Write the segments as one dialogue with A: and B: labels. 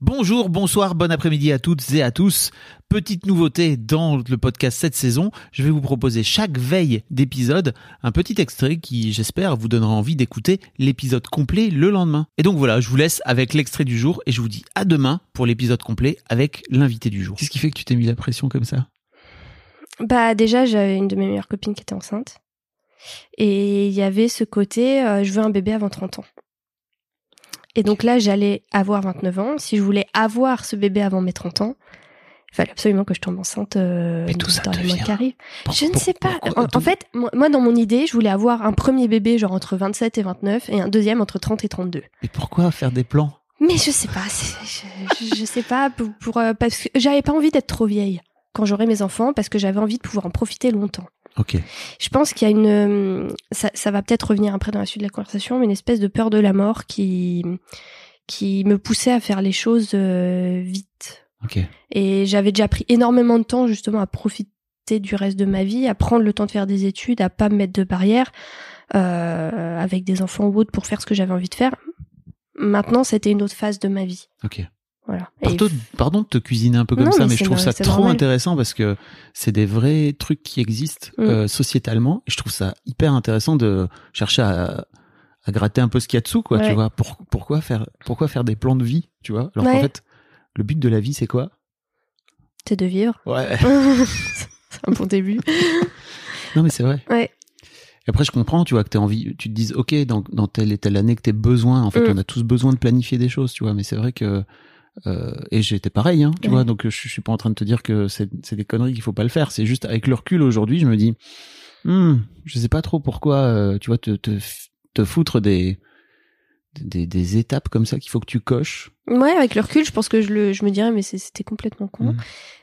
A: Bonjour, bonsoir, bon après-midi à toutes et à tous. Petite nouveauté dans le podcast cette saison, je vais vous proposer chaque veille d'épisode un petit extrait qui, j'espère, vous donnera envie d'écouter l'épisode complet le lendemain. Et donc voilà, je vous laisse avec l'extrait du jour et je vous dis à demain pour l'épisode complet avec l'invité du jour. Qu'est-ce qui fait que tu t'es mis la pression comme ça?
B: Bah déjà, j'avais une de mes meilleures copines qui était enceinte. Et il y avait ce côté, euh, je veux un bébé avant 30 ans. Et donc là, j'allais avoir 29 ans. Si je voulais avoir ce bébé avant mes 30 ans, il fallait absolument que je tombe enceinte euh,
A: Mais tout ça
B: dans les mois qui arrivent. Je ne sais pas. En, en
A: d'où-
B: fait, moi, dans mon idée, je voulais avoir un premier bébé genre entre 27 et 29 et un deuxième entre 30 et 32.
A: Mais pourquoi faire des plans?
B: Mais je sais pas, je, je- sais pas pour, pour, euh, parce que j'avais pas envie d'être trop vieille quand j'aurai mes enfants parce que j'avais envie de pouvoir en profiter longtemps.
A: Ok.
B: Je pense qu'il y a une, ça, ça va peut-être revenir après dans la suite de la conversation, mais une espèce de peur de la mort qui qui me poussait à faire les choses euh, vite.
A: Ok.
B: Et j'avais déjà pris énormément de temps justement à profiter du reste de ma vie, à prendre le temps de faire des études, à pas me mettre de barrières euh, avec des enfants ou autres pour faire ce que j'avais envie de faire. Maintenant, c'était une autre phase de ma vie.
A: Ok.
B: Voilà.
A: Pardon, pardon de te cuisiner un peu comme
B: Non,
A: ça,
B: mais
A: mais je trouve ça trop
B: normal.
A: intéressant parce que c'est des vrais trucs qui existent
B: Mm.
A: euh, sociétalement. Et je trouve ça hyper intéressant de chercher à, à gratter un peu ce qu'il y a dessous, quoi. Tu vois, Pour- pourquoi faire, pourquoi faire des plans de vie, tu vois? Alors qu'en fait, le but de la vie, c'est quoi?
B: C'est de vivre.
A: Ouais.
B: c'est un bon début.
A: non, mais c'est vrai.
B: Ouais.
A: Et après, je comprends, tu vois, que t'as envie, tu te dises, ok, dans, dans telle et telle année que t'aies besoin. En fait,
B: Mm.
A: on a tous besoin de planifier des choses, tu vois. Mais c'est vrai que euh, et j'étais pareil, hein, tu
B: Ouais.
A: vois. Donc, je, je suis pas en train de te dire que c'est c'est des conneries qu'il faut pas le faire. C'est juste avec le recul aujourd'hui, je me dis, hmm, je sais pas trop pourquoi, euh, tu vois, te, te te foutre des des, des étapes comme ça qu'il faut que tu coches.
B: Ouais, avec le recul, je pense que je, le, je me dirais, mais c'était complètement con.
A: Mm.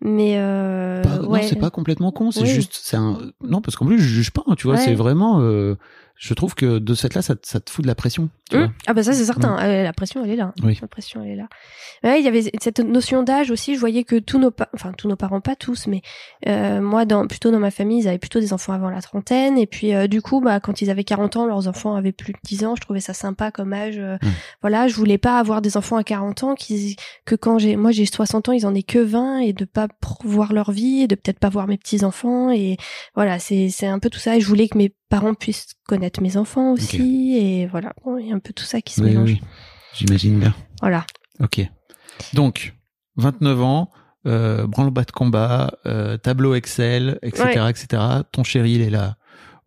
B: Mais euh,
A: Pas-
B: ouais.
A: Non, c'est pas complètement con. C'est
B: Oui.
A: juste, c'est un. Non, parce qu'en plus, je juge pas. hein, tu vois,
B: Ouais.
A: c'est vraiment. Je trouve que de cette là, ça, te- ça te fout de la pression. Tu vois.
B: Ah bah ça c'est certain, Euh, la pression elle est là.
A: Oui.
B: La pression elle est là. Ouais, il y avait cette notion d'âge aussi, je voyais que tous nos enfin tous nos parents pas tous mais euh, moi dans plutôt dans ma famille, ils avaient plutôt des enfants avant la trentaine et puis euh, du coup bah quand ils avaient 40 ans, leurs enfants avaient plus de 10 ans, je trouvais ça sympa comme âge. euh,
A: Hum.
B: Voilà, je voulais pas avoir des enfants à 40 ans qui que quand j'ai moi j'ai 60 ans, ils en aient que 20 et de pas voir leur vie et de peut-être pas voir mes petits-enfants et voilà, c'est c'est un peu tout ça et je voulais que mes parents puissent connaître mes enfants aussi et voilà, Bon, il y a un peu tout ça qui se
A: Oui,
B: mélange.
A: oui. J'imagine bien.
B: Voilà.
A: Ok. Donc, 29 ans, euh, branle-bas de combat, euh, tableau Excel, etc.,
B: Ouais.
A: etc. Ton chéri, il est là.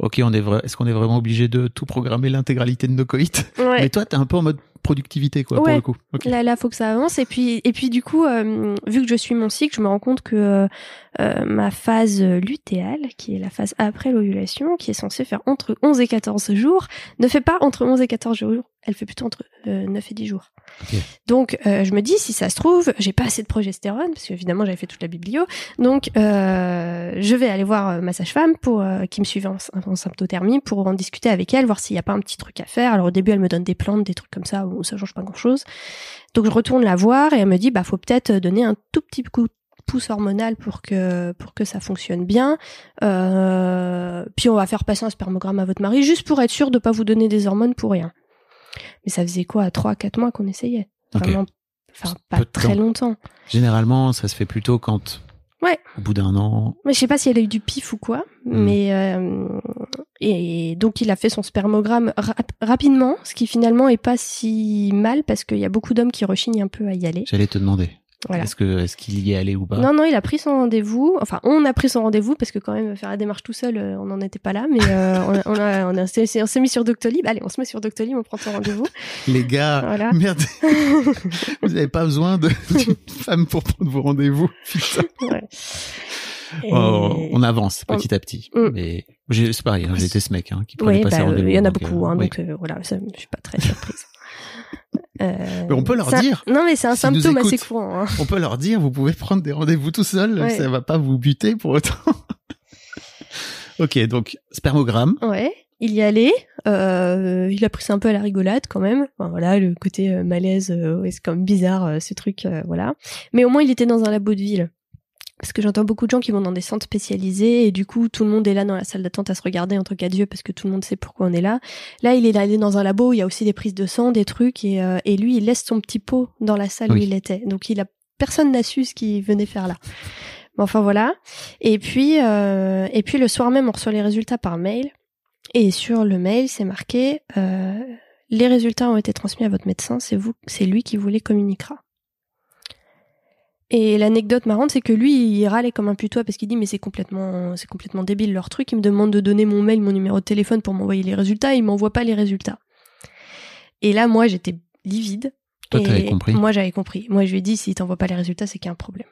A: Ok, on est vrai. Est-ce qu'on est vraiment obligé de tout programmer l'intégralité de nos coïts?
B: Ouais.
A: Mais toi, t'es un peu en mode productivité, quoi, pour le coup.
B: Là, là, faut que ça avance. Et puis, et puis du coup, euh, vu que je suis mon cycle, je me rends compte que euh, euh, ma phase lutéale, qui est la phase après l'ovulation, qui est censée faire entre 11 et 14 jours, ne fait pas entre 11 et 14 jours. Elle fait plutôt entre euh, 9 et 10 jours. Donc, euh, je me dis, si ça se trouve, j'ai pas assez de progestérone, parce qu'évidemment, j'avais fait toute la biblio. Donc, euh, je vais aller voir euh, ma sage-femme pour euh, qui me suivait en, en symptothermie pour en discuter avec elle, voir s'il n'y a pas un petit truc à faire. Alors, au début, elle me donne des plantes, des trucs comme ça, où ça change pas grand-chose. Donc, je retourne la voir et elle me dit, bah, faut peut-être donner un tout petit coup de pouce hormonal pour que pour que ça fonctionne bien. Euh, puis on va faire passer un spermogramme à votre mari juste pour être sûr de pas vous donner des hormones pour rien. Mais ça faisait quoi, trois, quatre mois qu'on essayait? Vraiment, enfin pas très
A: temps.
B: longtemps.
A: Généralement, ça se fait plutôt quand,
B: Ouais.
A: au bout d'un an,
B: Mais je sais pas si elle a eu du pif ou quoi.
A: Hmm.
B: Mais euh, et donc il a fait son spermogramme rap- rapidement, ce qui finalement est pas si mal parce qu'il y a beaucoup d'hommes qui rechignent un peu à y aller.
A: j'allais te demander.
B: Voilà.
A: Est-ce que, est-ce qu'il y est allé ou pas?
B: Non, non, il a pris son rendez-vous. Enfin, on a pris son rendez-vous parce que quand même faire la démarche tout seul, euh, on n'en était pas là. Mais euh, on a, on a, s'est mis sur Doctolib. Allez, on se met sur Doctolib, on prend son rendez-vous.
A: Les gars,
B: Voilà.
A: merde, vous n'avez pas besoin de- d'une femme pour prendre vos rendez-vous. Putain.
B: Ouais. Et-
A: Oh, on avance
B: on-
A: petit à petit.
B: Mm.
A: Mais c'est pareil, hein, été ce mec hein, qui prenait
B: Oui,
A: pas ses
B: bah, euh,
A: rendez-vous.
B: il y en a
A: donc,
B: beaucoup,
A: euh,
B: hein,
A: oui.
B: donc euh, voilà, ça, je suis pas très surprise. Euh,
A: Mais on peut leur
B: un-
A: dire.
B: Non, mais c'est un
A: nous
B: symptôme assez courant. hein.
A: On peut leur dire, vous pouvez prendre des rendez-vous tout seul,
B: Ouais.
A: ça va pas vous buter pour autant. ok, donc spermogramme.
B: Ouais, il y allait. Euh, il a pris ça un peu à la rigolade quand même. Enfin, voilà, le côté euh, malaise, euh, ouais, c'est quand même bizarre ce truc, voilà. Mais au moins il était dans un labo de ville. Parce que j'entends beaucoup de gens qui vont dans des centres spécialisés et du coup tout le monde est là dans la salle d'attente à se regarder entre quatre yeux parce que tout le monde sait pourquoi on est là. Là il est allé dans un labo, où il y a aussi des prises de sang, des trucs et, euh, et lui il laisse son petit pot dans la salle où il était. Donc il a personne n'a su ce qu'il venait faire là. Mais enfin voilà. Et puis euh, et puis le soir même on reçoit les résultats par mail et sur le mail c'est marqué euh, les résultats ont été transmis à votre médecin, c'est vous, c'est lui qui vous les communiquera. Et l'anecdote marrante, c'est que lui, il râlait comme un putois parce qu'il dit mais c'est complètement, c'est complètement débile leur truc. Il me demande de donner mon mail, mon numéro de téléphone pour m'envoyer les résultats. Il m'envoie pas les résultats. Et là, moi, j'étais livide.
A: Toi,
B: Et
A: t'avais compris.
B: Moi, j'avais compris. Moi, je lui ai dit, s'il t'envoie pas les résultats, c'est qu'il y a un problème.